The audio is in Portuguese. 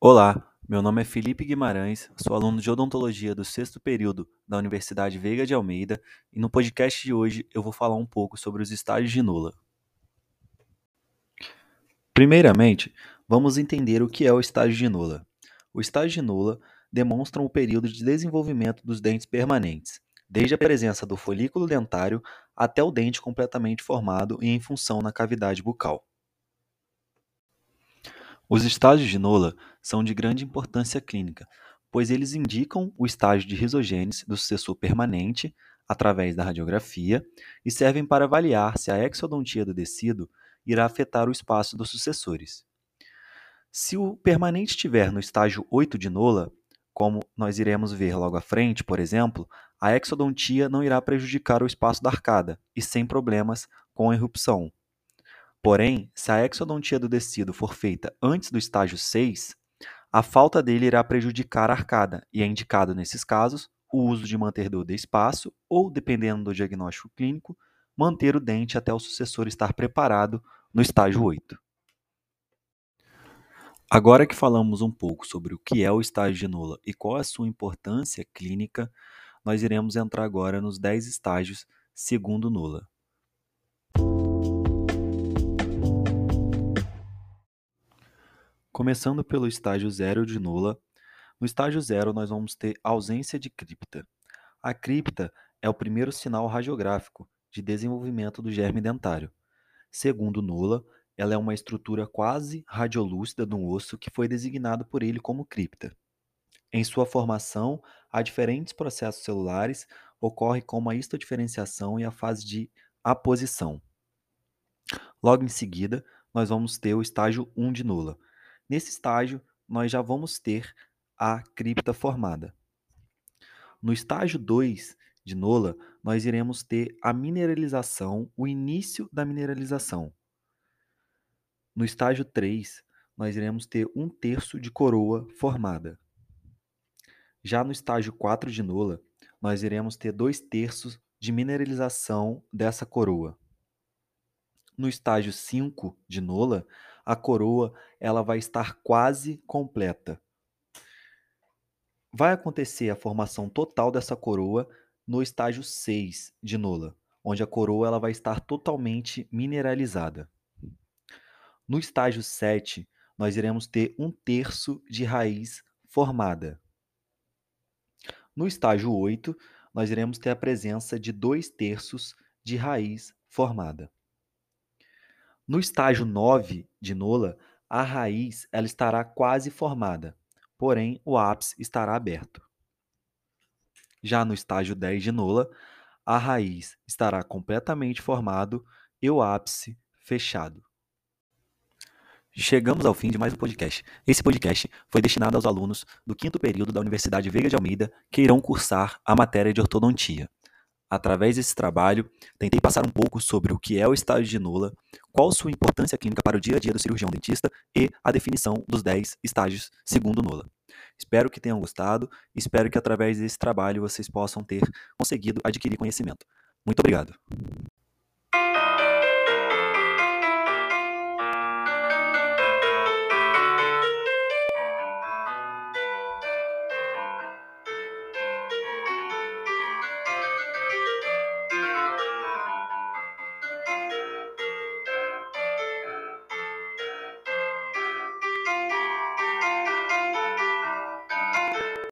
Olá, meu nome é Felipe Guimarães, sou aluno de odontologia do sexto período da Universidade Veiga de Almeida e no podcast de hoje eu vou falar um pouco sobre os estágios de Nula. Primeiramente, vamos entender o que é o estágio de Nula. O estágio de Nula demonstra o período de desenvolvimento dos dentes permanentes, desde a presença do folículo dentário até o dente completamente formado e em função na cavidade bucal. Os estágios de Nola são de grande importância clínica, pois eles indicam o estágio de risogênese do sucessor permanente através da radiografia e servem para avaliar se a exodontia do tecido irá afetar o espaço dos sucessores. Se o permanente estiver no estágio 8 de Nola, como nós iremos ver logo à frente, por exemplo, a exodontia não irá prejudicar o espaço da arcada e sem problemas com a erupção. Porém, se a exodontia do tecido for feita antes do estágio 6, a falta dele irá prejudicar a arcada e é indicado nesses casos o uso de manter-dor de espaço ou, dependendo do diagnóstico clínico, manter o dente até o sucessor estar preparado no estágio 8. Agora que falamos um pouco sobre o que é o estágio de Nula e qual é a sua importância clínica, nós iremos entrar agora nos 10 estágios segundo Nula. Começando pelo estágio zero de Nula, no estágio zero nós vamos ter ausência de cripta. A cripta é o primeiro sinal radiográfico de desenvolvimento do germe dentário. Segundo Nula, ela é uma estrutura quase radiolúcida do osso que foi designado por ele como cripta. Em sua formação, há diferentes processos celulares, ocorre como a histodiferenciação e a fase de aposição. Logo em seguida, nós vamos ter o estágio 1 de Nula, Nesse estágio, nós já vamos ter a cripta formada. No estágio 2 de Nola, nós iremos ter a mineralização, o início da mineralização. No estágio 3, nós iremos ter um terço de coroa formada. Já no estágio 4 de Nola, nós iremos ter dois terços de mineralização dessa coroa. No estágio 5 de Nola, a coroa ela vai estar quase completa. Vai acontecer a formação total dessa coroa no estágio 6 de Nola, onde a coroa ela vai estar totalmente mineralizada. No estágio 7, nós iremos ter um terço de raiz formada. No estágio 8, nós iremos ter a presença de dois terços de raiz formada. No estágio 9 de Nola, a raiz ela estará quase formada, porém o ápice estará aberto. Já no estágio 10 de Nola, a raiz estará completamente formado e o ápice fechado. Chegamos ao fim de mais um podcast. Esse podcast foi destinado aos alunos do quinto período da Universidade Veiga de Almeida que irão cursar a matéria de ortodontia. Através desse trabalho, tentei passar um pouco sobre o que é o estágio de Nula, qual sua importância clínica para o dia a dia do cirurgião dentista e a definição dos 10 estágios segundo Nula. Espero que tenham gostado, espero que através desse trabalho vocês possam ter conseguido adquirir conhecimento. Muito obrigado.